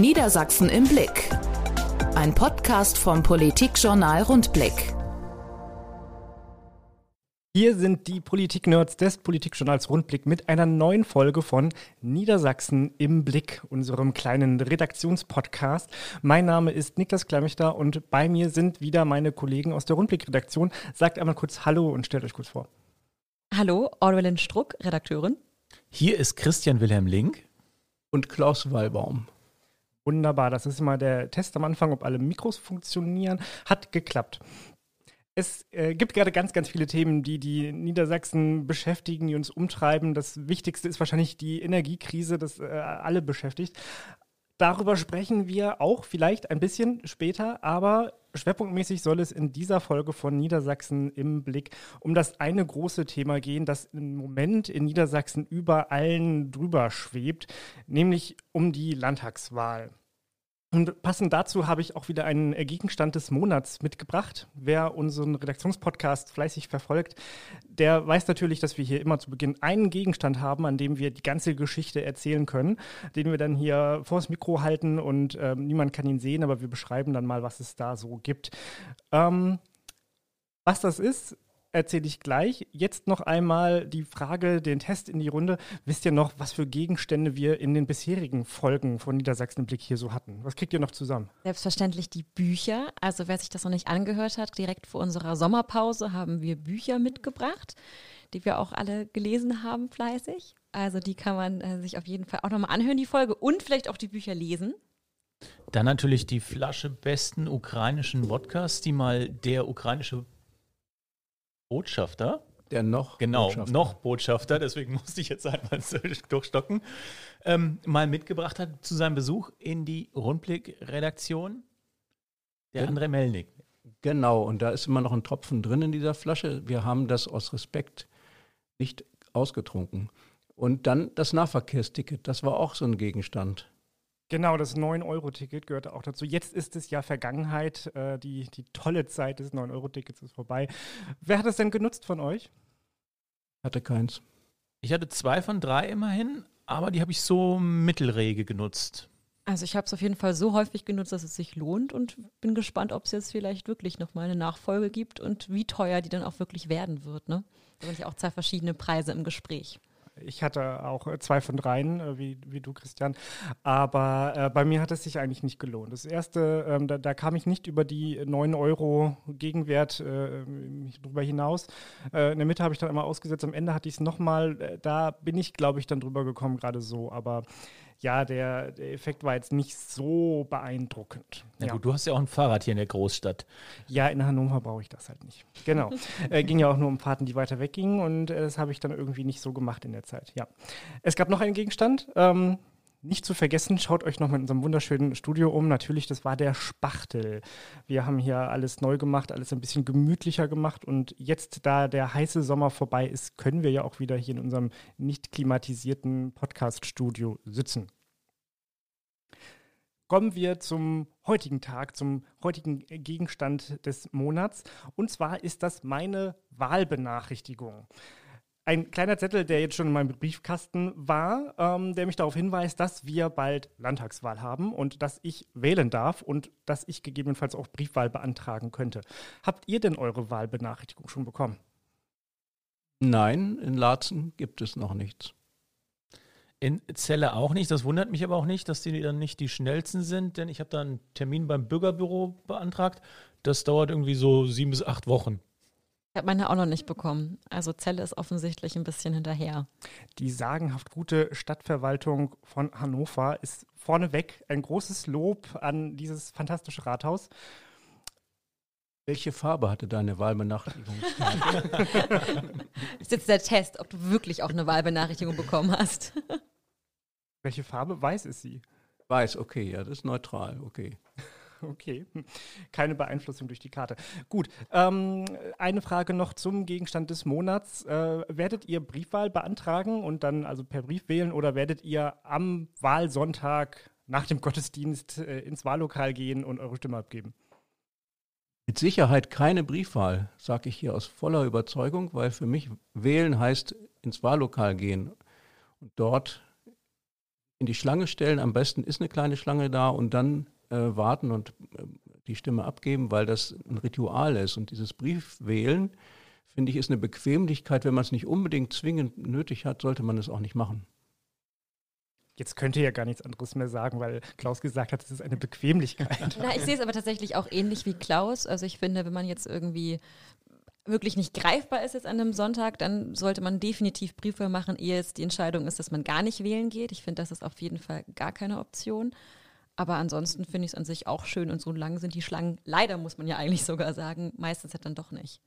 Niedersachsen im Blick. Ein Podcast vom Politikjournal Rundblick. Hier sind die Politik-Nerds des Politikjournals Rundblick mit einer neuen Folge von Niedersachsen im Blick, unserem kleinen Redaktionspodcast. Mein Name ist Niklas Klemmichter und bei mir sind wieder meine Kollegen aus der Rundblick-Redaktion. Sagt einmal kurz Hallo und stellt euch kurz vor. Hallo, Orwellin Struck, Redakteurin. Hier ist Christian Wilhelm Link und Klaus Wallbaum. Wunderbar, das ist immer der Test am Anfang, ob alle Mikros funktionieren. Hat geklappt. Es äh, gibt gerade ganz, ganz viele Themen, die die Niedersachsen beschäftigen, die uns umtreiben. Das Wichtigste ist wahrscheinlich die Energiekrise, das äh, alle beschäftigt. Darüber sprechen wir auch vielleicht ein bisschen später, aber schwerpunktmäßig soll es in dieser Folge von Niedersachsen im Blick um das eine große Thema gehen, das im Moment in Niedersachsen über allen drüber schwebt, nämlich um die Landtagswahl. Und passend dazu habe ich auch wieder einen Gegenstand des Monats mitgebracht. Wer unseren Redaktionspodcast fleißig verfolgt, der weiß natürlich, dass wir hier immer zu Beginn einen Gegenstand haben, an dem wir die ganze Geschichte erzählen können, den wir dann hier vors Mikro halten und ähm, niemand kann ihn sehen, aber wir beschreiben dann mal, was es da so gibt. Ähm, was das ist, erzähle ich gleich. Jetzt noch einmal die Frage, den Test in die Runde. Wisst ihr noch, was für Gegenstände wir in den bisherigen Folgen von Niedersachsen im Blick hier so hatten? Was kriegt ihr noch zusammen? Selbstverständlich die Bücher. Also wer sich das noch nicht angehört hat, direkt vor unserer Sommerpause haben wir Bücher mitgebracht, die wir auch alle gelesen haben fleißig. Also die kann man äh, sich auf jeden Fall auch nochmal anhören, die Folge, und vielleicht auch die Bücher lesen. Dann natürlich die Flasche besten ukrainischen Wodkas, die mal der ukrainische Botschafter. Der noch genau, Botschafter. noch Botschafter, deswegen musste ich jetzt einmal durchstocken, ähm, mal mitgebracht hat zu seinem Besuch in die Rundblick-Redaktion. Der André Melnik. Genau, und da ist immer noch ein Tropfen drin in dieser Flasche. Wir haben das aus Respekt nicht ausgetrunken. Und dann das Nahverkehrsticket, das war auch so ein Gegenstand. Genau, das 9-Euro-Ticket gehörte auch dazu. Jetzt ist es ja Vergangenheit. Äh, die, die tolle Zeit des 9-Euro-Tickets ist vorbei. Wer hat es denn genutzt von euch? Hatte keins. Ich hatte zwei von drei immerhin, aber die habe ich so mittelrege genutzt. Also ich habe es auf jeden Fall so häufig genutzt, dass es sich lohnt und bin gespannt, ob es jetzt vielleicht wirklich nochmal eine Nachfolge gibt und wie teuer die dann auch wirklich werden wird. Ne? Da sind ja auch zwei verschiedene Preise im Gespräch. Ich hatte auch äh, zwei von dreien, äh, wie, wie du, Christian. Aber äh, bei mir hat es sich eigentlich nicht gelohnt. Das erste, ähm, da, da, kam ich nicht über die 9 Euro Gegenwert äh, drüber hinaus. Äh, in der Mitte habe ich dann immer ausgesetzt. Am Ende hatte ich es nochmal. Äh, da bin ich, glaube ich, dann drüber gekommen, gerade so. Aber ja, der, der, Effekt war jetzt nicht so beeindruckend. Na ja. gut, du hast ja auch ein Fahrrad hier in der Großstadt. Ja, in Hannover brauche ich das halt nicht. Genau. äh, ging ja auch nur um Fahrten, die weiter weggingen und äh, das habe ich dann irgendwie nicht so gemacht in der Zeit. Ja. Es gab noch einen Gegenstand. Ähm, nicht zu vergessen, schaut euch noch mit unserem wunderschönen Studio um. Natürlich, das war der Spachtel. Wir haben hier alles neu gemacht, alles ein bisschen gemütlicher gemacht. Und jetzt, da der heiße Sommer vorbei ist, können wir ja auch wieder hier in unserem nicht klimatisierten Podcast-Studio sitzen. Kommen wir zum heutigen Tag, zum heutigen Gegenstand des Monats. Und zwar ist das meine Wahlbenachrichtigung ein kleiner Zettel, der jetzt schon in meinem Briefkasten war, ähm, der mich darauf hinweist, dass wir bald Landtagswahl haben und dass ich wählen darf und dass ich gegebenenfalls auch Briefwahl beantragen könnte. Habt ihr denn eure Wahlbenachrichtigung schon bekommen? Nein, in Laatzen gibt es noch nichts. In Celle auch nicht. Das wundert mich aber auch nicht, dass die dann nicht die schnellsten sind, denn ich habe da einen Termin beim Bürgerbüro beantragt. Das dauert irgendwie so sieben bis acht Wochen. Ich habe meine auch noch nicht bekommen. Also Celle ist offensichtlich ein bisschen hinterher. Die sagenhaft gute Stadtverwaltung von Hannover ist vorneweg ein großes Lob an dieses fantastische Rathaus. Welche Farbe hatte deine Wahlbenachrichtigung? das ist jetzt der Test, ob du wirklich auch eine Wahlbenachrichtigung bekommen hast. Welche Farbe? Weiß ist sie. Weiß, okay, ja, das ist neutral, okay. Okay, keine Beeinflussung durch die Karte. Gut, ähm, eine Frage noch zum Gegenstand des Monats. Äh, werdet ihr Briefwahl beantragen und dann also per Brief wählen oder werdet ihr am Wahlsonntag nach dem Gottesdienst äh, ins Wahllokal gehen und eure Stimme abgeben? Mit Sicherheit keine Briefwahl, sage ich hier aus voller Überzeugung, weil für mich wählen heißt ins Wahllokal gehen und dort in die Schlange stellen. Am besten ist eine kleine Schlange da und dann äh, warten und äh, die Stimme abgeben, weil das ein Ritual ist. Und dieses Briefwählen, finde ich, ist eine Bequemlichkeit. Wenn man es nicht unbedingt zwingend nötig hat, sollte man es auch nicht machen. Jetzt könnte ja gar nichts anderes mehr sagen, weil Klaus gesagt hat, es ist eine Bequemlichkeit. Na, ich sehe es aber tatsächlich auch ähnlich wie Klaus. Also ich finde, wenn man jetzt irgendwie wirklich nicht greifbar ist jetzt an einem Sonntag, dann sollte man definitiv Briefe machen, ehe es die Entscheidung ist, dass man gar nicht wählen geht. Ich finde, das ist auf jeden Fall gar keine Option. Aber ansonsten finde ich es an sich auch schön und so lang sind die Schlangen, leider muss man ja eigentlich sogar sagen, meistens halt dann doch nicht.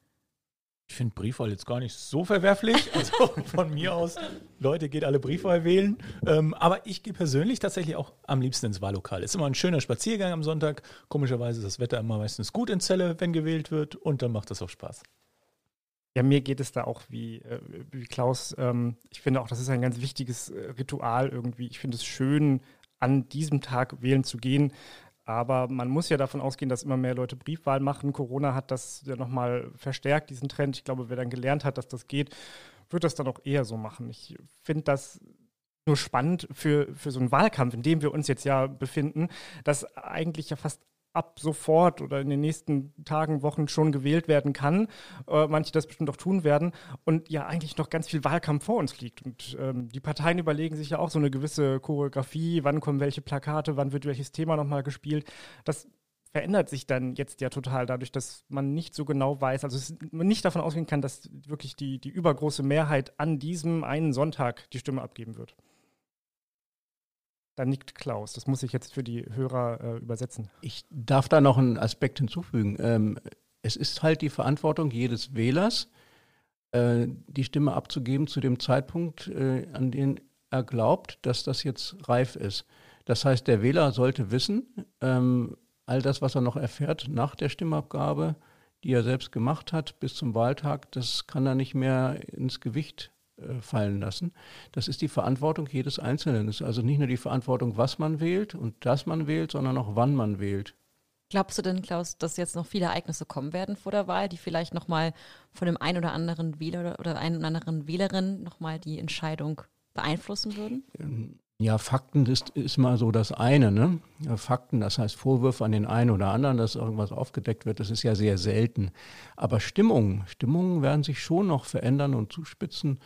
Ich finde Briefwahl jetzt gar nicht so verwerflich. Also von mir aus, Leute, geht alle Briefwahl wählen. Ähm, aber ich gehe persönlich tatsächlich auch am liebsten ins Wahllokal. Ist immer ein schöner Spaziergang am Sonntag. Komischerweise ist das Wetter immer meistens gut in Celle, wenn gewählt wird. Und dann macht das auch Spaß. Ja, mir geht es da auch wie, äh, wie Klaus. Ähm, ich finde auch, das ist ein ganz wichtiges äh, Ritual irgendwie. Ich finde es schön, an diesem Tag wählen zu gehen. Aber man muss ja davon ausgehen, dass immer mehr Leute Briefwahl machen. Corona hat das ja nochmal verstärkt, diesen Trend. Ich glaube, wer dann gelernt hat, dass das geht, wird das dann auch eher so machen. Ich finde das nur spannend für, für so einen Wahlkampf, in dem wir uns jetzt ja befinden, dass eigentlich ja fast ab sofort oder in den nächsten Tagen, Wochen schon gewählt werden kann. Äh, manche das bestimmt auch tun werden. Und ja, eigentlich noch ganz viel Wahlkampf vor uns liegt. Und ähm, die Parteien überlegen sich ja auch so eine gewisse Choreografie, wann kommen welche Plakate, wann wird welches Thema nochmal gespielt. Das verändert sich dann jetzt ja total dadurch, dass man nicht so genau weiß, also man nicht davon ausgehen kann, dass wirklich die, die übergroße Mehrheit an diesem einen Sonntag die Stimme abgeben wird. Da nickt Klaus. Das muss ich jetzt für die Hörer äh, übersetzen. Ich darf da noch einen Aspekt hinzufügen. Ähm, es ist halt die Verantwortung jedes Wählers, äh, die Stimme abzugeben zu dem Zeitpunkt, äh, an dem er glaubt, dass das jetzt reif ist. Das heißt, der Wähler sollte wissen, ähm, all das, was er noch erfährt nach der Stimmabgabe, die er selbst gemacht hat bis zum Wahltag, das kann er nicht mehr ins Gewicht fallen lassen. Das ist die Verantwortung jedes Einzelnen. Es ist also nicht nur die Verantwortung, was man wählt und dass man wählt, sondern auch wann man wählt. Glaubst du denn, Klaus, dass jetzt noch viele Ereignisse kommen werden vor der Wahl, die vielleicht nochmal von dem einen oder anderen Wähler oder einen oder anderen Wählerin nochmal die Entscheidung beeinflussen würden? Ja, Fakten ist, ist mal so das eine. Ne? Fakten, das heißt Vorwürfe an den einen oder anderen, dass irgendwas aufgedeckt wird, das ist ja sehr selten. Aber Stimmungen, Stimmungen werden sich schon noch verändern und zuspitzen.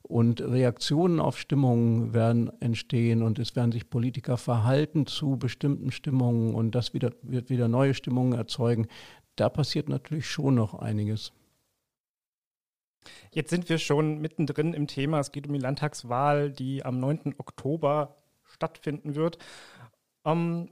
Und Reaktionen auf Stimmungen werden entstehen und es werden sich Politiker verhalten zu bestimmten Stimmungen und das wieder, wird wieder neue Stimmungen erzeugen. Da passiert natürlich schon noch einiges. Jetzt sind wir schon mittendrin im Thema. Es geht um die Landtagswahl, die am 9. Oktober stattfinden wird. Ähm,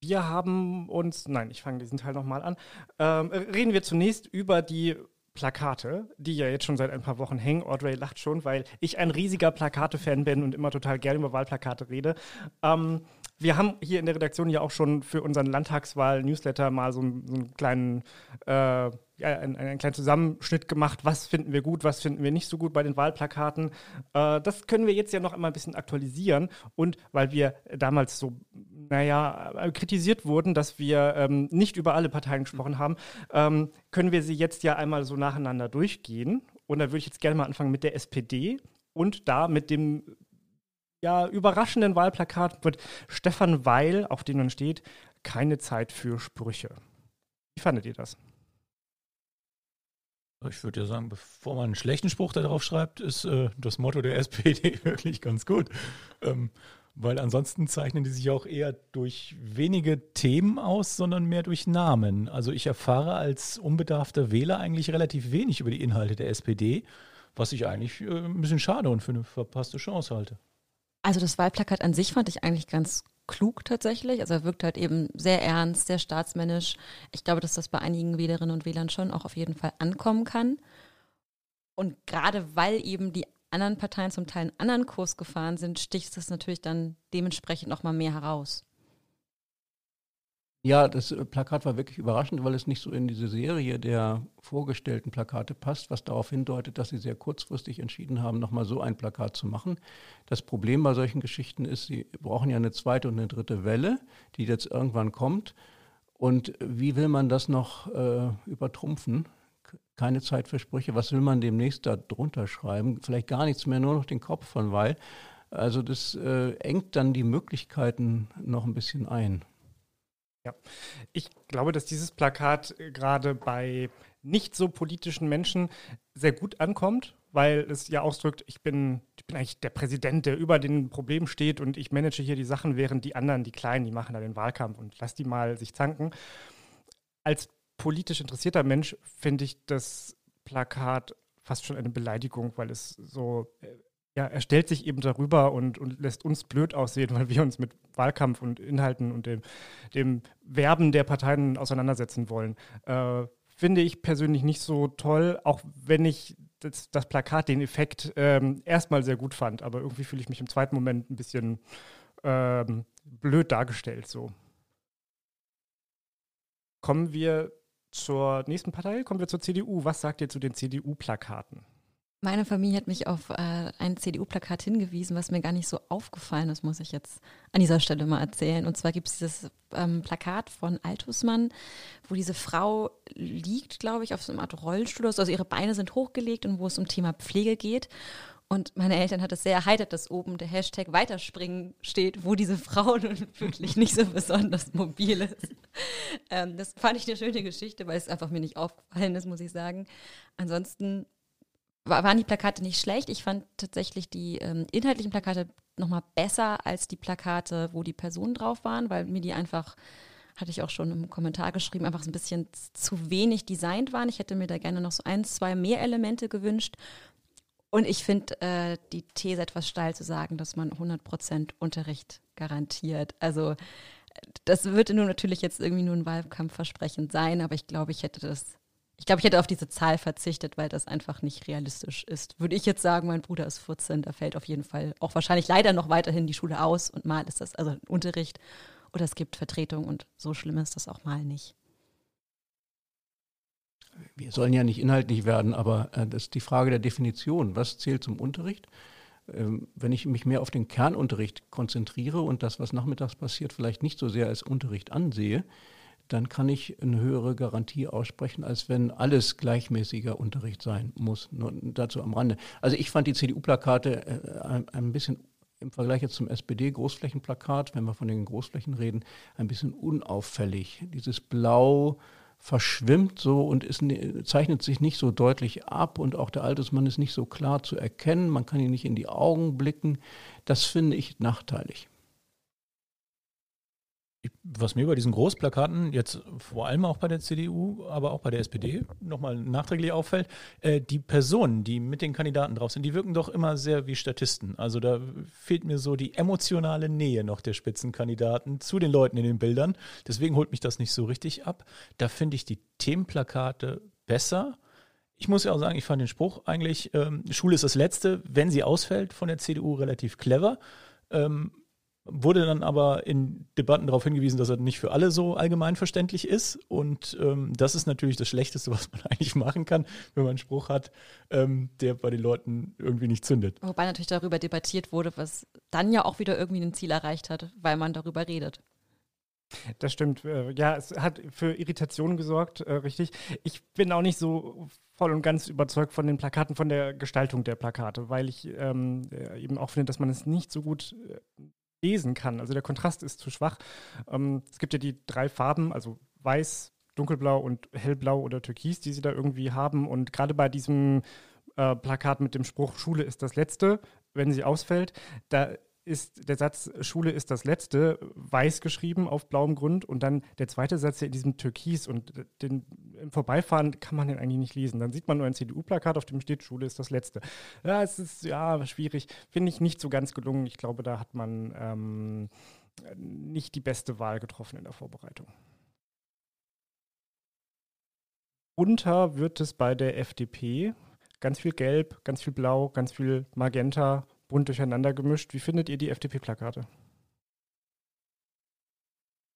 wir haben uns, nein, ich fange diesen Teil nochmal an. Ähm, reden wir zunächst über die Plakate, die ja jetzt schon seit ein paar Wochen hängen. Audrey lacht schon, weil ich ein riesiger Plakate-Fan bin und immer total gerne über Wahlplakate rede. Ähm, wir haben hier in der Redaktion ja auch schon für unseren Landtagswahl-Newsletter mal so, so einen kleinen äh, einen, einen, kleinen Zusammenschnitt gemacht, was finden wir gut, was finden wir nicht so gut bei den Wahlplakaten. Äh, das können wir jetzt ja noch einmal ein bisschen aktualisieren. Und weil wir damals so, naja, kritisiert wurden, dass wir ähm, nicht über alle Parteien gesprochen haben, ähm, können wir sie jetzt ja einmal so nacheinander durchgehen. Und da würde ich jetzt gerne mal anfangen mit der SPD und da mit dem ja, überraschenden Wahlplakat mit Stefan Weil, auf dem dann steht, keine Zeit für Sprüche. Wie fandet ihr das? Ich würde ja sagen, bevor man einen schlechten Spruch darauf schreibt, ist äh, das Motto der SPD wirklich ganz gut. Ähm, weil ansonsten zeichnen die sich auch eher durch wenige Themen aus, sondern mehr durch Namen. Also ich erfahre als unbedarfter Wähler eigentlich relativ wenig über die Inhalte der SPD, was ich eigentlich äh, ein bisschen schade und für eine verpasste Chance halte. Also das Wahlplakat an sich fand ich eigentlich ganz klug tatsächlich. Also er wirkt halt eben sehr ernst, sehr staatsmännisch. Ich glaube, dass das bei einigen Wählerinnen und Wählern schon auch auf jeden Fall ankommen kann. Und gerade weil eben die anderen Parteien zum Teil einen anderen Kurs gefahren sind, sticht das natürlich dann dementsprechend nochmal mehr heraus. Ja, das äh, Plakat war wirklich überraschend, weil es nicht so in diese Serie der vorgestellten Plakate passt, was darauf hindeutet, dass sie sehr kurzfristig entschieden haben, nochmal so ein Plakat zu machen. Das Problem bei solchen Geschichten ist, sie brauchen ja eine zweite und eine dritte Welle, die jetzt irgendwann kommt. Und wie will man das noch äh, übertrumpfen? Keine Zeit für Sprüche. Was will man demnächst da drunter schreiben? Vielleicht gar nichts mehr, nur noch den Kopf von Weil. Also das äh, engt dann die Möglichkeiten noch ein bisschen ein. Ja, ich glaube, dass dieses Plakat gerade bei nicht so politischen Menschen sehr gut ankommt, weil es ja ausdrückt, ich bin, ich bin eigentlich der Präsident, der über den Problemen steht und ich manage hier die Sachen, während die anderen, die Kleinen, die machen da den Wahlkampf und lass die mal sich zanken. Als politisch interessierter Mensch finde ich das Plakat fast schon eine Beleidigung, weil es so, äh, ja, er stellt sich eben darüber und, und lässt uns blöd aussehen, weil wir uns mit Wahlkampf und Inhalten und dem, dem Werben der Parteien auseinandersetzen wollen. Äh, finde ich persönlich nicht so toll, auch wenn ich das, das Plakat, den Effekt ähm, erstmal sehr gut fand, aber irgendwie fühle ich mich im zweiten Moment ein bisschen ähm, blöd dargestellt. So. Kommen wir zur nächsten Partei, kommen wir zur CDU. Was sagt ihr zu den CDU-Plakaten? Meine Familie hat mich auf äh, ein CDU-Plakat hingewiesen, was mir gar nicht so aufgefallen ist, muss ich jetzt an dieser Stelle mal erzählen. Und zwar gibt es dieses ähm, Plakat von Altusmann, wo diese Frau liegt, glaube ich, auf so einer Art Rollstuhl. Also ihre Beine sind hochgelegt und wo es um Thema Pflege geht. Und meine Eltern hat es sehr erheitert, dass oben der Hashtag Weiterspringen steht, wo diese Frau nun wirklich nicht so besonders mobil ist. Ähm, das fand ich eine schöne Geschichte, weil es einfach mir nicht aufgefallen ist, muss ich sagen. Ansonsten waren die Plakate nicht schlecht. Ich fand tatsächlich die ähm, inhaltlichen Plakate nochmal besser als die Plakate, wo die Personen drauf waren, weil mir die einfach, hatte ich auch schon im Kommentar geschrieben, einfach so ein bisschen zu wenig designt waren. Ich hätte mir da gerne noch so ein, zwei mehr Elemente gewünscht. Und ich finde äh, die These etwas steil zu sagen, dass man 100% Unterricht garantiert. Also das würde nun natürlich jetzt irgendwie nur ein Wahlkampfversprechen sein, aber ich glaube, ich hätte das ich glaube, ich hätte auf diese Zahl verzichtet, weil das einfach nicht realistisch ist. Würde ich jetzt sagen, mein Bruder ist 14, da fällt auf jeden Fall auch wahrscheinlich leider noch weiterhin die Schule aus und mal ist das also Unterricht oder es gibt Vertretung und so schlimm ist das auch mal nicht. Wir sollen ja nicht inhaltlich werden, aber äh, das ist die Frage der Definition. Was zählt zum Unterricht? Ähm, wenn ich mich mehr auf den Kernunterricht konzentriere und das, was nachmittags passiert, vielleicht nicht so sehr als Unterricht ansehe, dann kann ich eine höhere Garantie aussprechen, als wenn alles gleichmäßiger Unterricht sein muss. Nur dazu am Rande. Also ich fand die CDU-Plakate äh, ein, ein bisschen im Vergleich jetzt zum SPD-Großflächenplakat, wenn wir von den Großflächen reden, ein bisschen unauffällig. Dieses Blau verschwimmt so und ist, zeichnet sich nicht so deutlich ab und auch der Altersmann ist nicht so klar zu erkennen. Man kann ihn nicht in die Augen blicken. Das finde ich nachteilig was mir bei diesen Großplakaten jetzt vor allem auch bei der CDU, aber auch bei der SPD nochmal nachträglich auffällt, äh, die Personen, die mit den Kandidaten drauf sind, die wirken doch immer sehr wie Statisten. Also da fehlt mir so die emotionale Nähe noch der Spitzenkandidaten zu den Leuten in den Bildern. Deswegen holt mich das nicht so richtig ab. Da finde ich die Themenplakate besser. Ich muss ja auch sagen, ich fand den Spruch eigentlich, ähm, Schule ist das Letzte, wenn sie ausfällt, von der CDU relativ clever. Ähm, wurde dann aber in Debatten darauf hingewiesen, dass er nicht für alle so allgemeinverständlich ist. Und ähm, das ist natürlich das Schlechteste, was man eigentlich machen kann, wenn man einen Spruch hat, ähm, der bei den Leuten irgendwie nicht zündet. Wobei natürlich darüber debattiert wurde, was dann ja auch wieder irgendwie ein Ziel erreicht hat, weil man darüber redet. Das stimmt. Äh, ja, es hat für Irritationen gesorgt, äh, richtig. Ich bin auch nicht so voll und ganz überzeugt von den Plakaten, von der Gestaltung der Plakate, weil ich ähm, äh, eben auch finde, dass man es nicht so gut lesen kann. Also der Kontrast ist zu schwach. Ähm, es gibt ja die drei Farben, also weiß, dunkelblau und hellblau oder türkis, die sie da irgendwie haben. Und gerade bei diesem äh, Plakat mit dem Spruch Schule ist das Letzte, wenn sie ausfällt, da ist der Satz Schule ist das letzte weiß geschrieben auf blauem Grund und dann der zweite Satz in diesem Türkis und den, im Vorbeifahren kann man den eigentlich nicht lesen. Dann sieht man nur ein CDU-Plakat, auf dem steht Schule ist das letzte. Ja, es ist ja schwierig, finde ich nicht so ganz gelungen. Ich glaube, da hat man ähm, nicht die beste Wahl getroffen in der Vorbereitung. Unter wird es bei der FDP ganz viel Gelb, ganz viel Blau, ganz viel Magenta bunt durcheinander gemischt. Wie findet ihr die FDP-Plakate?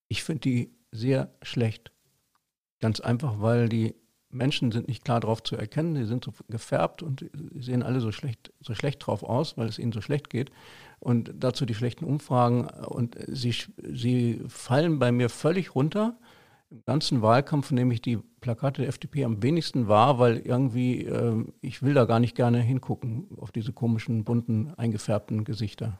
Ich finde die sehr schlecht. Ganz einfach, weil die Menschen sind nicht klar drauf zu erkennen, die sind so gefärbt und sehen alle so schlecht, so schlecht drauf aus, weil es ihnen so schlecht geht. Und dazu die schlechten Umfragen und sie, sie fallen bei mir völlig runter. Im ganzen Wahlkampf nehme ich die Plakate der FDP am wenigsten wahr, weil irgendwie, äh, ich will da gar nicht gerne hingucken auf diese komischen, bunten, eingefärbten Gesichter.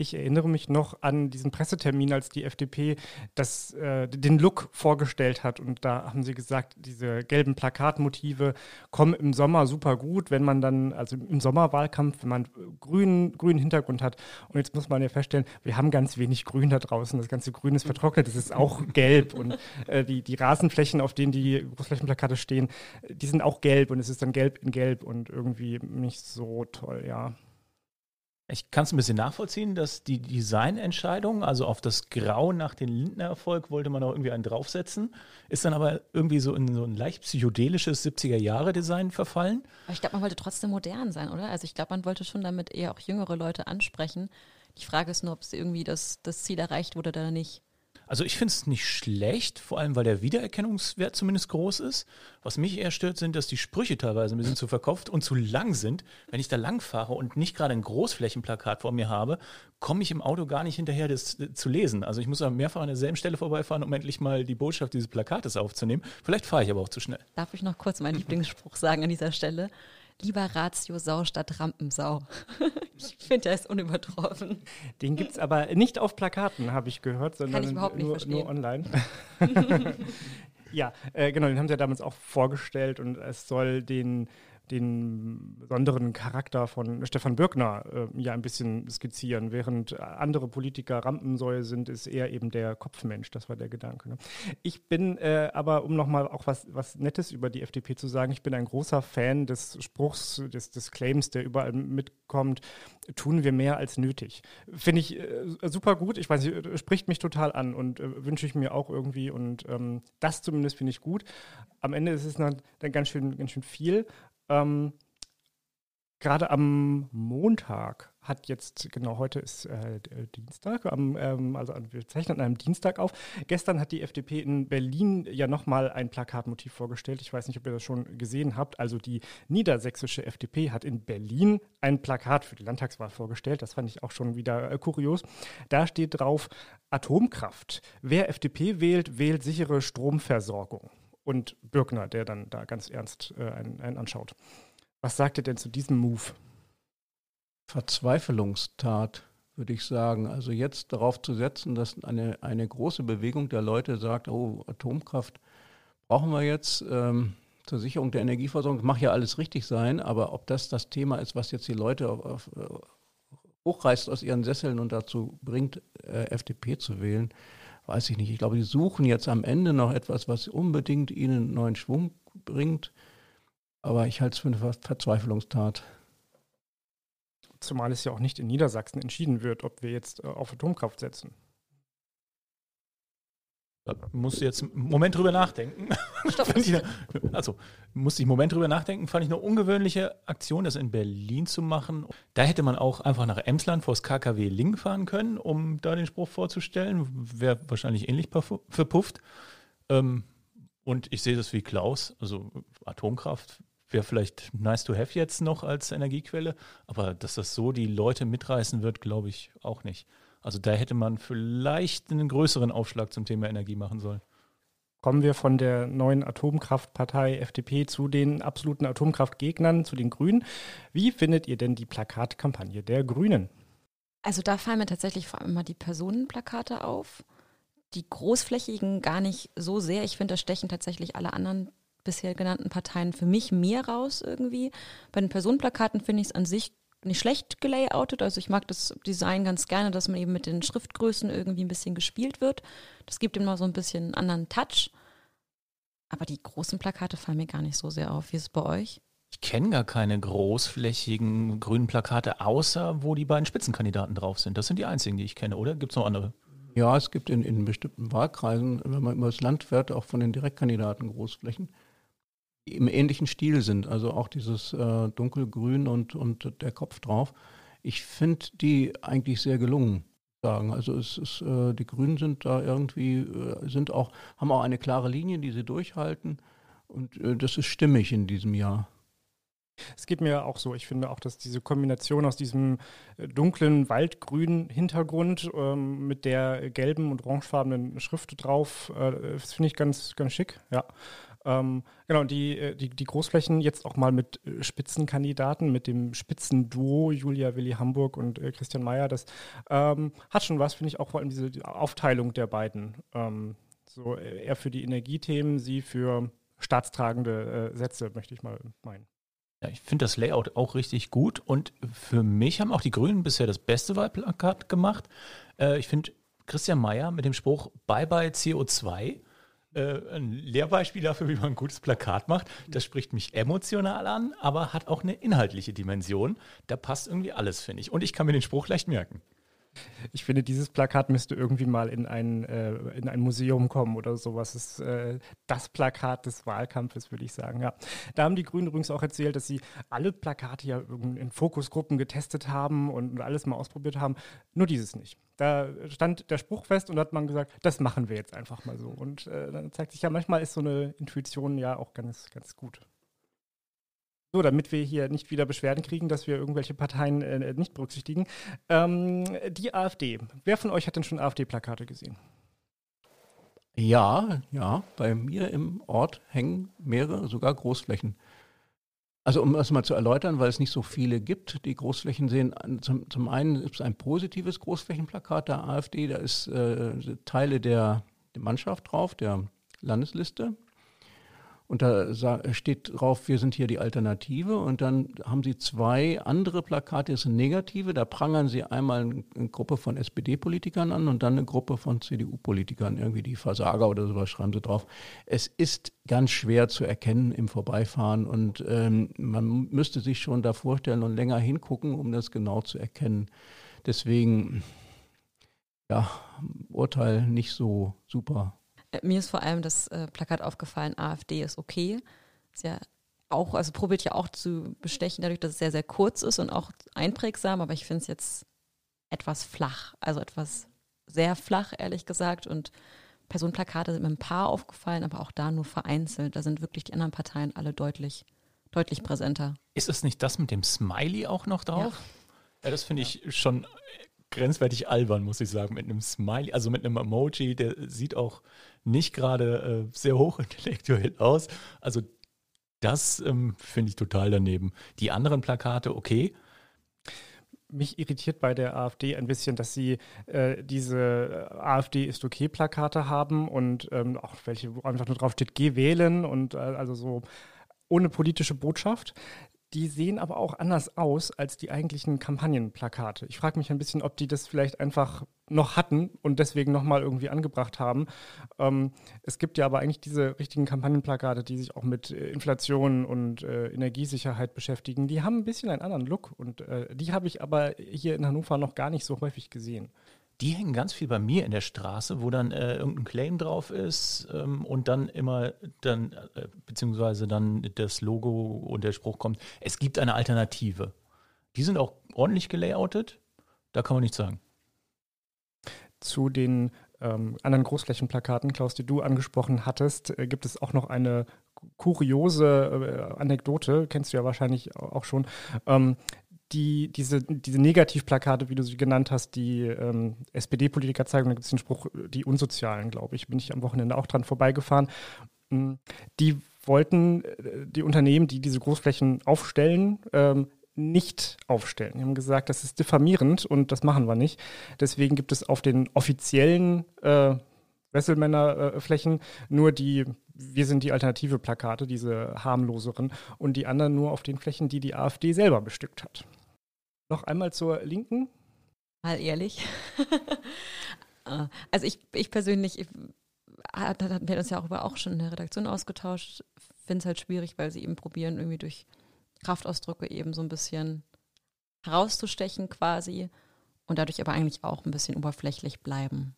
Ich erinnere mich noch an diesen Pressetermin, als die FDP das, äh, den Look vorgestellt hat. Und da haben sie gesagt, diese gelben Plakatmotive kommen im Sommer super gut, wenn man dann, also im Sommerwahlkampf, wenn man grünen, grünen Hintergrund hat. Und jetzt muss man ja feststellen, wir haben ganz wenig Grün da draußen. Das ganze Grün ist vertrocknet, es ist auch gelb. Und äh, die, die Rasenflächen, auf denen die Großflächenplakate stehen, die sind auch gelb und es ist dann gelb in gelb und irgendwie nicht so toll, ja. Ich kann es ein bisschen nachvollziehen, dass die Designentscheidung, also auf das Grau nach dem Lindner-Erfolg wollte man auch irgendwie einen draufsetzen, ist dann aber irgendwie so in so ein leicht psychedelisches 70er-Jahre-Design verfallen. Aber ich glaube, man wollte trotzdem modern sein, oder? Also ich glaube, man wollte schon damit eher auch jüngere Leute ansprechen. Die Frage ist nur, ob es irgendwie das, das Ziel erreicht wurde oder nicht. Also ich finde es nicht schlecht, vor allem weil der Wiedererkennungswert zumindest groß ist. Was mich eher stört, sind, dass die Sprüche teilweise ein bisschen zu verkauft und zu lang sind. Wenn ich da lang fahre und nicht gerade ein Großflächenplakat vor mir habe, komme ich im Auto gar nicht hinterher, das äh, zu lesen. Also ich muss mehrfach an derselben Stelle vorbeifahren, um endlich mal die Botschaft dieses Plakates aufzunehmen. Vielleicht fahre ich aber auch zu schnell. Darf ich noch kurz meinen Lieblingsspruch sagen an dieser Stelle? Lieber Ratio Sau statt Rampensau. ich finde, der ist unübertroffen. Den gibt es aber nicht auf Plakaten, habe ich gehört, sondern ich nur, nur online. ja, äh, genau, den haben sie ja damals auch vorgestellt und es soll den den besonderen Charakter von Stefan Birkner äh, ja ein bisschen skizzieren. Während andere Politiker Rampensäue sind, ist er eben der Kopfmensch. Das war der Gedanke. Ne? Ich bin äh, aber, um nochmal auch was, was Nettes über die FDP zu sagen, ich bin ein großer Fan des Spruchs, des, des Claims, der überall mitkommt, tun wir mehr als nötig. Finde ich äh, super gut. Ich weiß nicht, spricht mich total an und äh, wünsche ich mir auch irgendwie. Und ähm, das zumindest finde ich gut. Am Ende ist es dann, dann ganz, schön, ganz schön viel. Ähm, Gerade am Montag hat jetzt, genau heute ist äh, Dienstag, am, ähm, also wir zeichnen an einem Dienstag auf. Gestern hat die FDP in Berlin ja nochmal ein Plakatmotiv vorgestellt. Ich weiß nicht, ob ihr das schon gesehen habt. Also die niedersächsische FDP hat in Berlin ein Plakat für die Landtagswahl vorgestellt. Das fand ich auch schon wieder äh, kurios. Da steht drauf Atomkraft. Wer FDP wählt, wählt sichere Stromversorgung und Birkner, der dann da ganz ernst äh, einen, einen anschaut. Was sagt ihr denn zu diesem Move? Verzweiflungstat, würde ich sagen. Also jetzt darauf zu setzen, dass eine, eine große Bewegung der Leute sagt, oh, Atomkraft brauchen wir jetzt ähm, zur Sicherung der Energieversorgung. Mag ja alles richtig sein, aber ob das das Thema ist, was jetzt die Leute auf, auf, hochreißt aus ihren Sesseln und dazu bringt, äh, FDP zu wählen, weiß ich nicht. Ich glaube, die suchen jetzt am Ende noch etwas, was unbedingt ihnen neuen Schwung bringt. Aber ich halte es für eine Ver Verzweiflungstat. Zumal es ja auch nicht in Niedersachsen entschieden wird, ob wir jetzt äh, auf Atomkraft setzen. Da musst du jetzt einen Moment drüber nachdenken. ich, also, musste ich einen Moment drüber nachdenken. Fand ich eine ungewöhnliche Aktion, das in Berlin zu machen. Da hätte man auch einfach nach Emsland vor das KKW Link fahren können, um da den Spruch vorzustellen. Wäre wahrscheinlich ähnlich verpufft. Ähm, und ich sehe das wie Klaus. Also Atomkraft wäre vielleicht nice to have jetzt noch als Energiequelle. Aber dass das so die Leute mitreißen wird, glaube ich auch nicht. Also da hätte man vielleicht einen größeren Aufschlag zum Thema Energie machen sollen. Kommen wir von der neuen Atomkraftpartei FDP zu den absoluten Atomkraftgegnern, zu den Grünen. Wie findet ihr denn die Plakatkampagne der Grünen? Also da fallen mir tatsächlich vor allem immer die Personenplakate auf. Die großflächigen gar nicht so sehr. Ich finde, da stechen tatsächlich alle anderen bisher genannten Parteien für mich mehr raus irgendwie. Bei den Personenplakaten finde ich es an sich nicht schlecht gelayoutet. Also ich mag das Design ganz gerne, dass man eben mit den Schriftgrößen irgendwie ein bisschen gespielt wird. Das gibt ihm mal so ein bisschen einen anderen Touch. Aber die großen Plakate fallen mir gar nicht so sehr auf. Wie ist es bei euch? Ich kenne gar keine großflächigen grünen Plakate, außer wo die beiden Spitzenkandidaten drauf sind. Das sind die einzigen, die ich kenne, oder? Gibt es noch andere? Ja, es gibt in, in bestimmten Wahlkreisen, wenn man über das Land fährt, auch von den Direktkandidaten Großflächen im ähnlichen Stil sind. Also auch dieses äh, dunkelgrün und, und der Kopf drauf. Ich finde die eigentlich sehr gelungen. Sagen. Also es ist, äh, die Grünen sind da irgendwie, äh, sind auch, haben auch eine klare Linie, die sie durchhalten. Und äh, das ist stimmig in diesem Jahr. Es geht mir auch so. Ich finde auch, dass diese Kombination aus diesem äh, dunklen waldgrünen Hintergrund ähm, mit der gelben und orangefarbenen Schrift drauf, äh, das finde ich ganz, ganz schick. Ja. Ähm, genau, die, äh, die, die Großflächen jetzt auch mal mit äh, Spitzenkandidaten, mit dem Spitzenduo Julia Willi Hamburg und äh, Christian Mayer, das ähm, hat schon was, finde ich, auch vor allem diese Aufteilung der beiden. Ähm, so er für die Energiethemen, sie für staatstragende äh, Sätze, möchte ich mal meinen. Ja, ich finde das Layout auch richtig gut und für mich haben auch die Grünen bisher das beste Wahlplakat gemacht. Äh, ich finde Christian Mayer mit dem Spruch Bye bye CO2 äh, ein Lehrbeispiel dafür, wie man ein gutes Plakat macht. Das spricht mich emotional an, aber hat auch eine inhaltliche Dimension. Da passt irgendwie alles, finde ich. Und ich kann mir den Spruch leicht merken. Ich finde, dieses Plakat müsste irgendwie mal in ein, äh, in ein Museum kommen oder sowas. Das ist äh, das Plakat des Wahlkampfes, würde ich sagen. Ja. Da haben die Grünen übrigens auch erzählt, dass sie alle Plakate ja in Fokusgruppen getestet haben und alles mal ausprobiert haben. Nur dieses nicht. Da stand der Spruch fest und hat man gesagt, das machen wir jetzt einfach mal so. Und äh, dann zeigt sich ja, manchmal ist so eine Intuition ja auch ganz, ganz gut. So, damit wir hier nicht wieder Beschwerden kriegen, dass wir irgendwelche Parteien äh, nicht berücksichtigen. Ähm, die AfD. Wer von euch hat denn schon AfD-Plakate gesehen? Ja, ja. Bei mir im Ort hängen mehrere, sogar Großflächen. Also um das mal zu erläutern, weil es nicht so viele gibt. Die Großflächen sehen, zum, zum einen ist es ein positives Großflächenplakat der AfD, da ist äh, Teile der, der Mannschaft drauf, der Landesliste. Und da steht drauf, wir sind hier die Alternative. Und dann haben sie zwei andere Plakate, das sind negative. Da prangern sie einmal eine Gruppe von SPD-Politikern an und dann eine Gruppe von CDU-Politikern, irgendwie die Versager oder sowas schreiben sie drauf. Es ist ganz schwer zu erkennen im Vorbeifahren und ähm, man müsste sich schon da vorstellen und länger hingucken, um das genau zu erkennen. Deswegen, ja, Urteil nicht so super. Äh, mir ist vor allem das äh, Plakat aufgefallen, AfD ist okay. Ist ja auch, also probiert ja auch zu bestechen, dadurch, dass es sehr, sehr kurz ist und auch einprägsam, aber ich finde es jetzt etwas flach, also etwas sehr flach, ehrlich gesagt. Und Personenplakate sind mir ein paar aufgefallen, aber auch da nur vereinzelt. Da sind wirklich die anderen Parteien alle deutlich, deutlich präsenter. Ist es nicht das mit dem Smiley auch noch drauf? Ja, ja das finde ich schon grenzwertig albern, muss ich sagen, mit einem Smiley, also mit einem Emoji, der sieht auch nicht gerade äh, sehr hochintellektuell aus. Also das ähm, finde ich total daneben. Die anderen Plakate, okay. Mich irritiert bei der AfD ein bisschen, dass sie äh, diese AfD ist okay Plakate haben und ähm, auch welche, wo einfach nur drauf steht, geh wählen und äh, also so ohne politische Botschaft. Die sehen aber auch anders aus als die eigentlichen Kampagnenplakate. Ich frage mich ein bisschen, ob die das vielleicht einfach noch hatten und deswegen nochmal irgendwie angebracht haben. Ähm, es gibt ja aber eigentlich diese richtigen Kampagnenplakate, die sich auch mit äh, Inflation und äh, Energiesicherheit beschäftigen. Die haben ein bisschen einen anderen Look und äh, die habe ich aber hier in Hannover noch gar nicht so häufig gesehen die hängen ganz viel bei mir in der Straße, wo dann äh, irgendein Claim drauf ist ähm, und dann immer dann, äh, beziehungsweise dann das Logo und der Spruch kommt, es gibt eine Alternative. Die sind auch ordentlich gelayoutet, da kann man nichts sagen. Zu den ähm, anderen Großflächenplakaten, Klaus, die du angesprochen hattest, äh, gibt es auch noch eine kuriose äh, Anekdote, kennst du ja wahrscheinlich auch schon. Ähm, die, diese, diese Negativplakate, wie du sie genannt hast, die ähm, SPD-Politiker zeigen, da gibt es den Spruch, die Unsozialen, glaube ich, bin ich am Wochenende auch dran vorbeigefahren. Mm, die wollten äh, die Unternehmen, die diese Großflächen aufstellen, ähm, nicht aufstellen. Die haben gesagt, das ist diffamierend und das machen wir nicht. Deswegen gibt es auf den offiziellen äh, Wesselmännerflächen äh, nur die wir sind die alternative Plakate, diese harmloseren, und die anderen nur auf den Flächen, die die AfD selber bestückt hat. Noch einmal zur Linken. Mal ehrlich. Ah, also ich, ich persönlich, ich, hatten wir uns ja auch über auch schon in der Redaktion ausgetauscht, finde es halt schwierig, weil sie eben probieren, irgendwie durch Kraftausdrücke eben so ein bisschen herauszustechen quasi und dadurch aber eigentlich auch ein bisschen oberflächlich bleiben.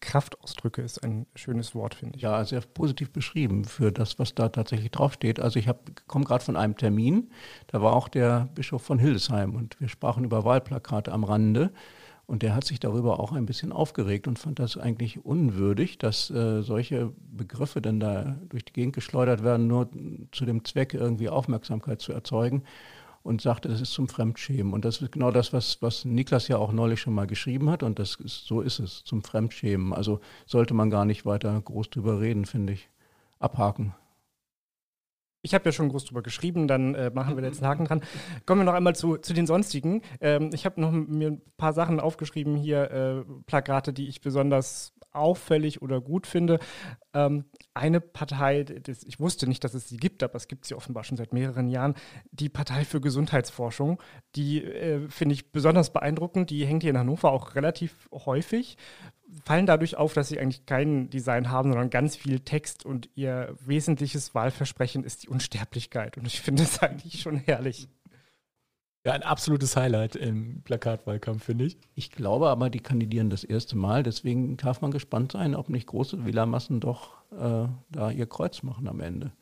Kraftausdrücke ist ein schönes Wort, finde ich. Ja, sehr positiv beschrieben für das, was da tatsächlich draufsteht. Also ich komme gerade von einem Termin, da war auch der Bischof von Hildesheim und wir sprachen über Wahlplakate am Rande. Und der hat sich darüber auch ein bisschen aufgeregt und fand das eigentlich unwürdig, dass äh, solche Begriffe dann da durch die Gegend geschleudert werden, nur zu dem Zweck, irgendwie Aufmerksamkeit zu erzeugen und sagte, das ist zum Fremdschämen. Und das ist genau das, was, was Niklas ja auch neulich schon mal geschrieben hat. Und das ist, so ist es, zum Fremdschämen. Also sollte man gar nicht weiter groß drüber reden, finde ich. abhaken. Ich habe ja schon groß drüber geschrieben, dann äh, machen wir jetzt einen Haken dran. Kommen wir noch einmal zu, zu den sonstigen. Ähm, ich habe noch mir ein paar Sachen aufgeschrieben hier, äh, Plakate, die ich besonders auffällig oder gut finde. Ähm, eine Partei, das, ich wusste nicht, dass es sie gibt, aber es gibt sie offenbar schon seit mehreren Jahren, die Partei für Gesundheitsforschung. Die äh, finde ich besonders beeindruckend. Die hängt hier in Hannover auch relativ häufig. Fallen dadurch auf, dass sie eigentlich kein Design haben, sondern ganz viel Text und ihr wesentliches Wahlversprechen ist die Unsterblichkeit. Und ich finde es eigentlich schon herrlich. Ja, ein absolutes Highlight im Plakatwahlkampf, finde ich. Ich glaube aber, die kandidieren das erste Mal. Deswegen darf man gespannt sein, ob nicht große Wählermassen doch äh, da ihr Kreuz machen am Ende.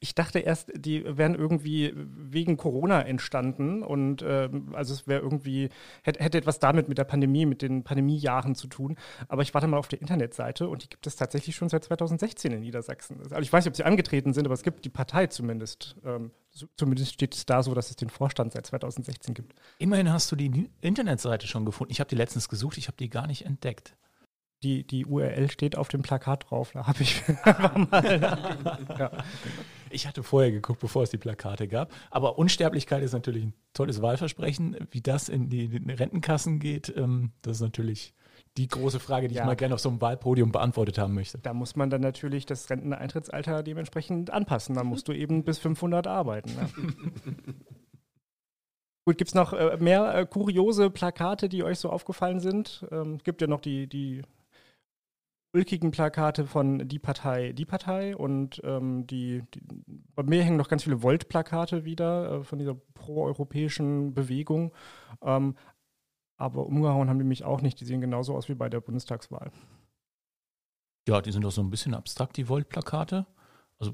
Ich dachte erst, die wären irgendwie wegen Corona entstanden und äh, also es wäre irgendwie, hätte, hätte etwas damit mit der Pandemie, mit den Pandemiejahren zu tun. Aber ich warte mal auf der Internetseite und die gibt es tatsächlich schon seit 2016 in Niedersachsen. Also ich weiß nicht, ob sie angetreten sind, aber es gibt die Partei zumindest. Ähm, so, zumindest steht es da so, dass es den Vorstand seit 2016 gibt. Immerhin hast du die Internetseite schon gefunden. Ich habe die letztens gesucht, ich habe die gar nicht entdeckt die, die URL steht auf dem Plakat drauf. Da habe ich mal. ja. Ich hatte vorher geguckt, bevor es die Plakate gab. Aber Unsterblichkeit ist natürlich ein tolles Wahlversprechen. Wie das in die, in die Rentenkassen geht, ähm, das ist natürlich die große Frage, die ja. ich mal gerne auf so einem Wahlpodium beantwortet haben möchte. Da muss man dann natürlich das Renteneintrittsalter dementsprechend anpassen. Da musst du eben bis 500 arbeiten. Ne? Gut, gibt es noch äh, mehr äh, kuriose Plakate, die euch so aufgefallen sind? Ähm, gibt ja noch die, die ulkigen Plakate von Die Partei, Die Partei und ähm, die, die, bei mir hängen noch ganz viele Volt-Plakate wieder äh, von dieser proeuropäischen Bewegung. Ähm, aber umgehauen haben die mich auch nicht. Die sehen genauso aus wie bei der Bundestagswahl. Ja, die sind doch so ein bisschen abstrakt, die Volt-Plakate. Also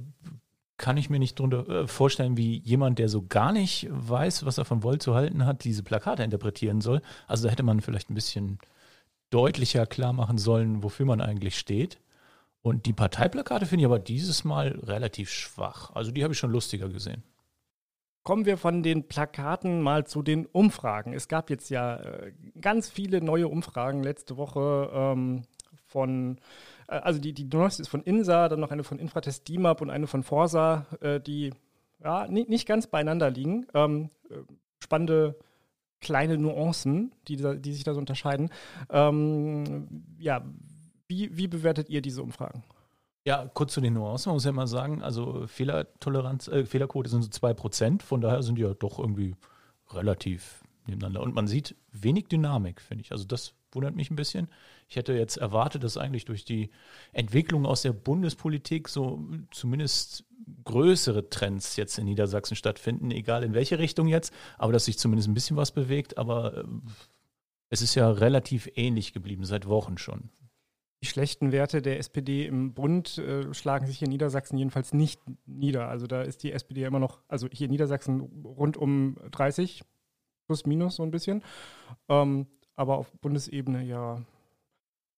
kann ich mir nicht drunter äh, vorstellen, wie jemand, der so gar nicht weiß, was er von Volt zu halten hat, diese Plakate interpretieren soll. Also da hätte man vielleicht ein bisschen deutlicher klar machen sollen, wofür man eigentlich steht. Und die Parteiplakate finde ich aber dieses Mal relativ schwach. Also die habe ich schon lustiger gesehen. Kommen wir von den Plakaten mal zu den Umfragen. Es gab jetzt ja äh, ganz viele neue Umfragen letzte Woche ähm, von, äh, also die, die neueste ist von INSA, dann noch eine von Infratest DIMAP und eine von Forsa, äh, die ja, nicht, ganz beieinander liegen. Ähm, äh, spannende kleine Nuancen, die, die sich da so unterscheiden. Ähm, ja, wie, wie bewertet ihr diese Umfragen? Ja, kurz zu den Nuancen, man muss ja mal sagen, also Fehlertoleranz, äh, Fehlerquote sind so 2%, von daher sind die ja doch irgendwie relativ nebeneinander. Und man sieht wenig Dynamik, finde ich. Also das wundert mich ein bisschen. Ich hätte jetzt erwartet, dass eigentlich durch die Entwicklung aus der Bundespolitik so zumindest größere Trends jetzt in Niedersachsen stattfinden, egal in welche Richtung jetzt, aber dass sich zumindest ein bisschen was bewegt. Aber äh, es ist ja relativ ähnlich geblieben, seit Wochen schon. Die schlechten Werte der SPD im Bund äh, schlagen sich hier in Niedersachsen jedenfalls nicht nieder. Also da ist die SPD immer noch, also hier in Niedersachsen rund um 30, plus minus so ein bisschen. Ähm, aber auf Bundesebene ja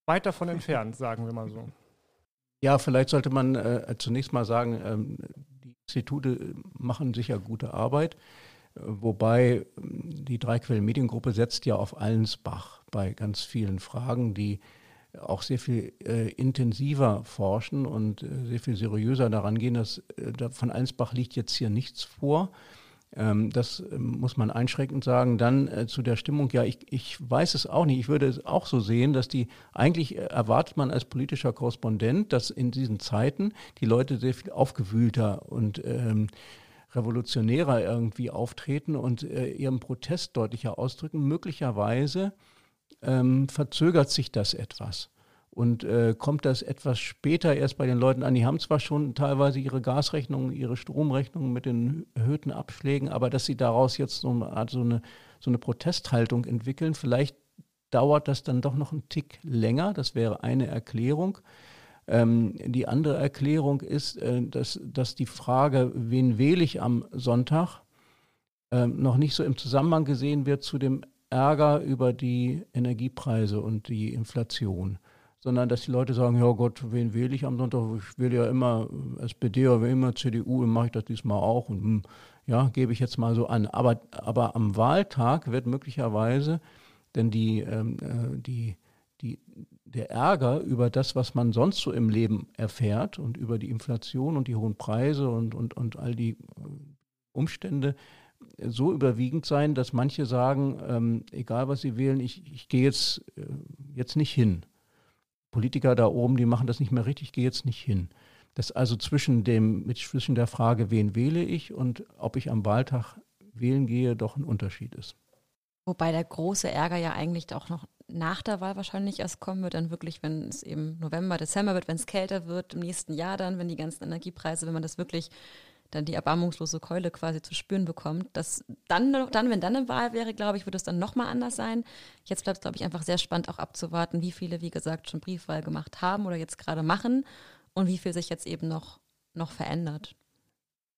weit davon entfernt, sagen wir mal so. Ja, vielleicht sollte man äh, zunächst mal sagen, ähm, die Institute machen sicher gute Arbeit, äh, wobei ähm, die Dreiquellen Mediengruppe setzt ja auf Allensbach bei ganz vielen Fragen, die auch sehr viel äh, intensiver forschen und äh, sehr viel seriöser daran gehen. Dass, äh, von Allensbach liegt jetzt hier nichts vor. Ähm, das ähm, muss man einschränkend sagen. Dann äh, zu der Stimmung, ja, ich, ich weiß es auch nicht. Ich würde es auch so sehen, dass die, eigentlich äh, erwartet man als politischer Korrespondent, dass in diesen Zeiten die Leute sehr viel aufgewühlter und ähm, revolutionärer irgendwie auftreten und äh, ihren Protest deutlicher ausdrücken. Möglicherweise ähm, verzögert sich das etwas und äh, kommt das etwas später erst bei den Leuten an. Die haben zwar schon teilweise ihre Gasrechnungen, ihre Stromrechnungen mit den erhöhten Abschlägen, aber dass sie daraus jetzt so eine Art so eine, so eine Protesthaltung entwickeln, vielleicht dauert das dann doch noch einen Tick länger. Das wäre eine Erklärung. Ähm, die andere Erklärung ist, äh, dass, dass die Frage, wen wähle ich am Sonntag, äh, noch nicht so im Zusammenhang gesehen wird zu dem Ärger über die Energiepreise und die Inflation sondern dass die Leute sagen, ja Gott, wen wähle ich am Sonntag? Ich wähle ja immer SPD oder immer CDU, dann mache ich das diesmal auch und hm, ja, gebe ich jetzt mal so an. Aber, aber am Wahltag wird möglicherweise, denn die, ähm, äh, die, die, der Ärger über das, was man sonst so im Leben erfährt und über die Inflation und die hohen Preise und, und, und all die äh, Umstände so überwiegend sein, dass manche sagen, ähm, egal was sie wählen, ich, ich gehe jetzt, äh, jetzt nicht hin. Politiker da oben, die machen das nicht mehr richtig, ich gehe jetzt nicht hin. Dass also zwischen dem, mit zwischen der Frage, wen wähle ich und ob ich am Wahltag wählen gehe, doch ein Unterschied ist. Wobei der große Ärger ja eigentlich auch noch nach der Wahl wahrscheinlich erst kommen wird, dann wirklich, wenn es eben November, Dezember wird, wenn es kälter wird, im nächsten Jahr dann, wenn die ganzen Energiepreise, wenn man das wirklich dann die erbarmungslose Keule quasi zu spüren bekommt. dass dann, dann, wenn dann eine Wahl wäre, glaube ich, würde es dann nochmal anders sein. Jetzt bleibt es, glaube ich, einfach sehr spannend auch abzuwarten, wie viele, wie gesagt, schon Briefwahl gemacht haben oder jetzt gerade machen und wie viel sich jetzt eben noch, noch verändert.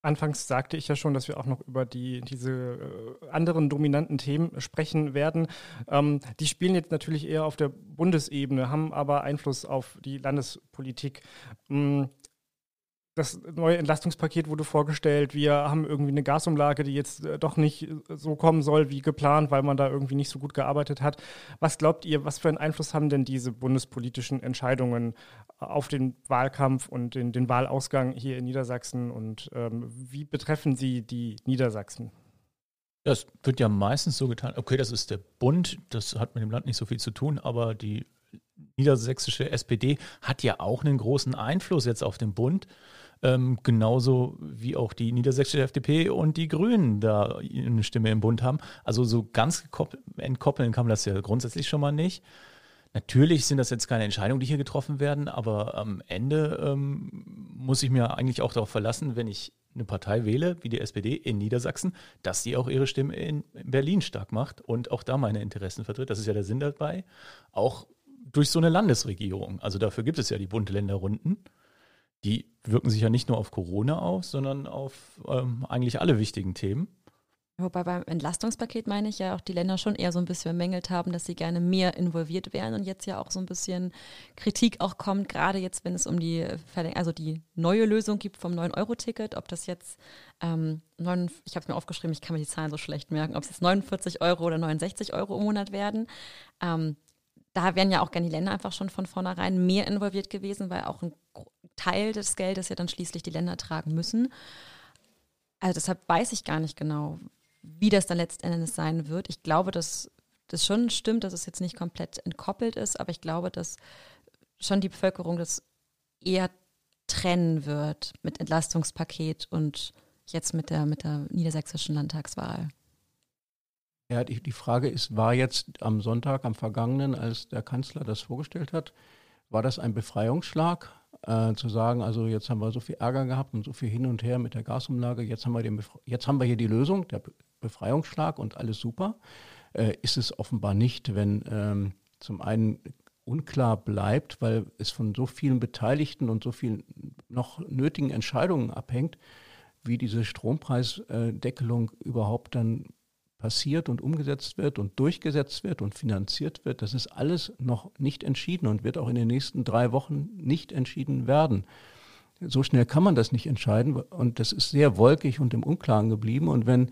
Anfangs sagte ich ja schon, dass wir auch noch über die, diese äh, anderen dominanten Themen sprechen werden. Ähm, die spielen jetzt natürlich eher auf der Bundesebene, haben aber Einfluss auf die Landespolitik. Ähm, das neue Entlastungspaket wurde vorgestellt. Wir haben irgendwie eine Gasumlage, die jetzt äh, doch nicht äh, so kommen soll wie geplant, weil man da irgendwie nicht so gut gearbeitet hat. Was glaubt ihr, was für einen Einfluss haben denn diese bundespolitischen Entscheidungen auf den Wahlkampf und den, den Wahlausgang hier in Niedersachsen und ähm, wie betreffen sie die Niedersachsen? Das wird ja meistens so getan, okay, das ist der Bund, das hat mit dem Land nicht so viel zu tun, aber die niedersächsische SPD hat ja auch einen großen Einfluss jetzt auf den Bund. Ähm, genauso wie auch die niedersächsische FDP und die Grünen da eine Stimme im Bund haben. Also so ganz entkoppeln kann man das ja grundsätzlich schon mal nicht. Natürlich sind das jetzt keine Entscheidungen, die hier getroffen werden, aber am Ende ähm, muss ich mir eigentlich auch darauf verlassen, wenn ich eine Partei wähle, wie die SPD in Niedersachsen, dass sie auch ihre Stimme in Berlin stark macht und auch da meine Interessen vertritt. Das ist ja der Sinn dabei. Auch durch so eine Landesregierung. Also dafür gibt es ja die Bund-Länder-Runden. Die wirken sich ja nicht nur auf Corona aus, sondern auf ähm, eigentlich alle wichtigen Themen. Wobei beim Entlastungspaket meine ich ja auch die Länder schon eher so ein bisschen bemängelt haben, dass sie gerne mehr involviert wären und jetzt ja auch so ein bisschen Kritik auch kommt, gerade jetzt, wenn es um die also die neue Lösung gibt vom 9-Euro-Ticket, ob das jetzt, ähm, 9, ich habe es mir aufgeschrieben, ich kann mir die Zahlen so schlecht merken, ob es jetzt 49 Euro oder 69 Euro im Monat werden. Ähm, da wären ja auch gerne die Länder einfach schon von vornherein mehr involviert gewesen, weil auch ein Teil des Geldes ja dann schließlich die Länder tragen müssen. Also deshalb weiß ich gar nicht genau, wie das dann letztendlich sein wird. Ich glaube, dass das schon stimmt, dass es jetzt nicht komplett entkoppelt ist, aber ich glaube, dass schon die Bevölkerung das eher trennen wird mit Entlastungspaket und jetzt mit der, mit der niedersächsischen Landtagswahl. Ja, die, die Frage ist, war jetzt am Sonntag, am vergangenen, als der Kanzler das vorgestellt hat, war das ein Befreiungsschlag, äh, zu sagen, also jetzt haben wir so viel Ärger gehabt und so viel hin und her mit der Gasumlage, jetzt haben wir, den jetzt haben wir hier die Lösung, der Befreiungsschlag und alles super. Äh, ist es offenbar nicht, wenn ähm, zum einen unklar bleibt, weil es von so vielen Beteiligten und so vielen noch nötigen Entscheidungen abhängt, wie diese Strompreisdeckelung überhaupt dann passiert und umgesetzt wird und durchgesetzt wird und finanziert wird, das ist alles noch nicht entschieden und wird auch in den nächsten drei Wochen nicht entschieden werden. So schnell kann man das nicht entscheiden und das ist sehr wolkig und im Unklaren geblieben. Und wenn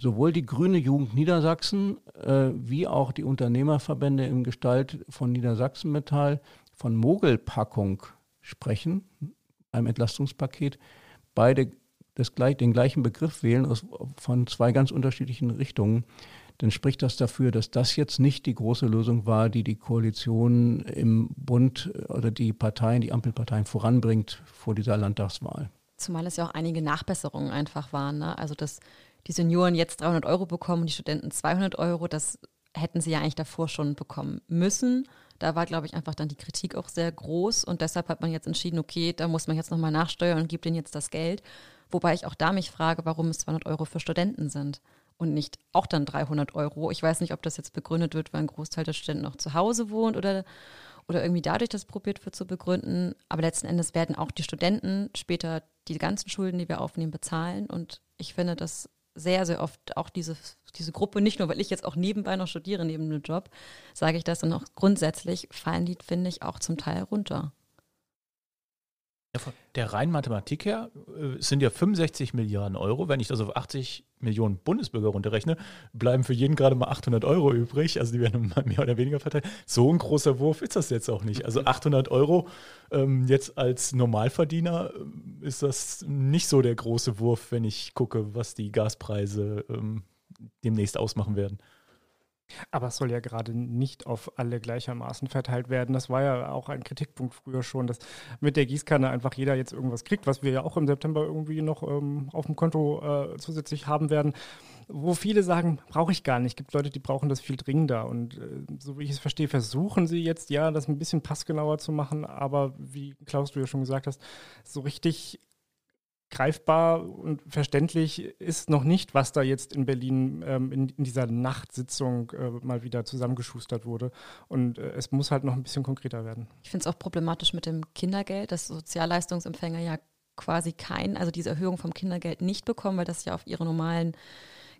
sowohl die Grüne Jugend Niedersachsen äh, wie auch die Unternehmerverbände in Gestalt von Niedersachsen Metall von Mogelpackung sprechen, einem Entlastungspaket, beide das gleich, den gleichen Begriff wählen aus, von zwei ganz unterschiedlichen Richtungen, dann spricht das dafür, dass das jetzt nicht die große Lösung war, die die Koalition im Bund oder die Parteien, die Ampelparteien voranbringt vor dieser Landtagswahl. Zumal es ja auch einige Nachbesserungen einfach waren. Ne? Also, dass die Senioren jetzt 300 Euro bekommen, die Studenten 200 Euro, das hätten sie ja eigentlich davor schon bekommen müssen. Da war, glaube ich, einfach dann die Kritik auch sehr groß und deshalb hat man jetzt entschieden, okay, da muss man jetzt nochmal nachsteuern und gibt ihnen jetzt das Geld. Wobei ich auch da mich frage, warum es 200 Euro für Studenten sind und nicht auch dann 300 Euro. Ich weiß nicht, ob das jetzt begründet wird, weil ein Großteil der Studenten noch zu Hause wohnt oder, oder irgendwie dadurch das probiert wird zu begründen. Aber letzten Endes werden auch die Studenten später die ganzen Schulden, die wir aufnehmen, bezahlen. Und ich finde das sehr, sehr oft auch diese, diese Gruppe, nicht nur, weil ich jetzt auch nebenbei noch studiere, neben dem Job, sage ich das, und auch grundsätzlich fallen die, finde ich, auch zum Teil runter. Der reinen Mathematik her äh, sind ja 65 Milliarden Euro. Wenn ich das auf 80 Millionen Bundesbürger runterrechne, bleiben für jeden gerade mal 800 Euro übrig. Also die werden mehr oder weniger verteilt. So ein großer Wurf ist das jetzt auch nicht. Also 800 Euro ähm, jetzt als Normalverdiener äh, ist das nicht so der große Wurf, wenn ich gucke, was die Gaspreise ähm, demnächst ausmachen werden. Aber es soll ja gerade nicht auf alle gleichermaßen verteilt werden. Das war ja auch ein Kritikpunkt früher schon, dass mit der Gießkanne einfach jeder jetzt irgendwas kriegt, was wir ja auch im September irgendwie noch ähm, auf dem Konto äh, zusätzlich haben werden. Wo viele sagen, brauche ich gar nicht. Es gibt Leute, die brauchen das viel dringender. Und äh, so wie ich es verstehe, versuchen sie jetzt ja, das ein bisschen passgenauer zu machen. Aber wie Klaus, du ja schon gesagt hast, so richtig greifbar und verständlich ist noch nicht, was da jetzt in Berlin ähm, in, in, dieser Nachtsitzung äh, mal wieder zusammengeschustert wurde. Und äh, es muss halt noch ein bisschen konkreter werden. Ich finde es auch problematisch mit dem Kindergeld, dass Sozialleistungsempfänger ja quasi kein, also diese Erhöhung vom Kindergeld nicht bekommen, weil das ja auf ihre normalen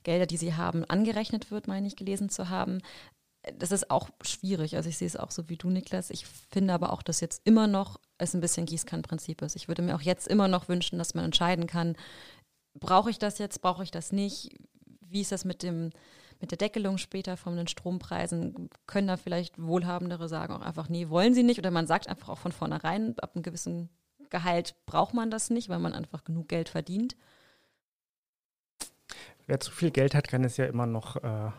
Gelder, die sie haben, angerechnet wird, meine ich gelesen zu haben das ist auch schwierig. Also ich sehe es auch so wie du, Niklas. Ich finde aber auch, dass jetzt immer noch es ein bisschen Gießkannenprinzip ist. Ich würde mir auch jetzt immer noch wünschen, dass man entscheiden kann, brauche ich das jetzt, brauche ich das nicht? Wie ist das mit dem mit der Deckelung später von den Strompreisen? Können da vielleicht Wohlhabendere sagen auch einfach, nee, wollen sie nicht? Oder man sagt einfach auch von vornherein, ab einem gewissen Gehalt braucht man das nicht, weil man einfach genug Geld verdient. Wer zu viel Geld hat, kann es ja immer noch äh,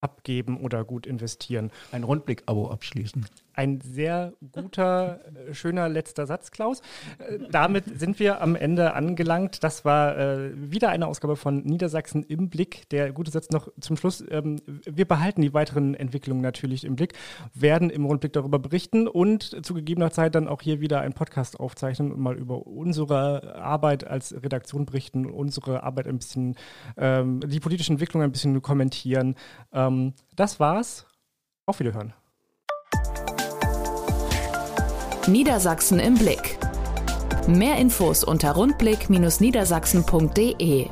abgeben oder gut investieren. Ein Rundblick-Abo abschließen. Ein sehr guter, äh, schöner letzter Satz, Klaus. Äh, damit sind wir am Ende angelangt. Das war äh, wieder eine Ausgabe von Niedersachsen im Blick. Der gute Satz noch zum Schluss. Ähm, wir behalten die weiteren Entwicklungen natürlich im Blick, werden im Rundblick darüber berichten und zu gegebener Zeit dann auch hier wieder einen Podcast aufzeichnen und mal über unsere Arbeit als Redaktion berichten, unsere Arbeit ein bisschen, ähm, die politische Entwicklung ein bisschen kommentieren. Ähm, das war's. Auf Wiederhören. Niedersachsen im Blick. Mehr Infos unter rundblick-niedersachsen.de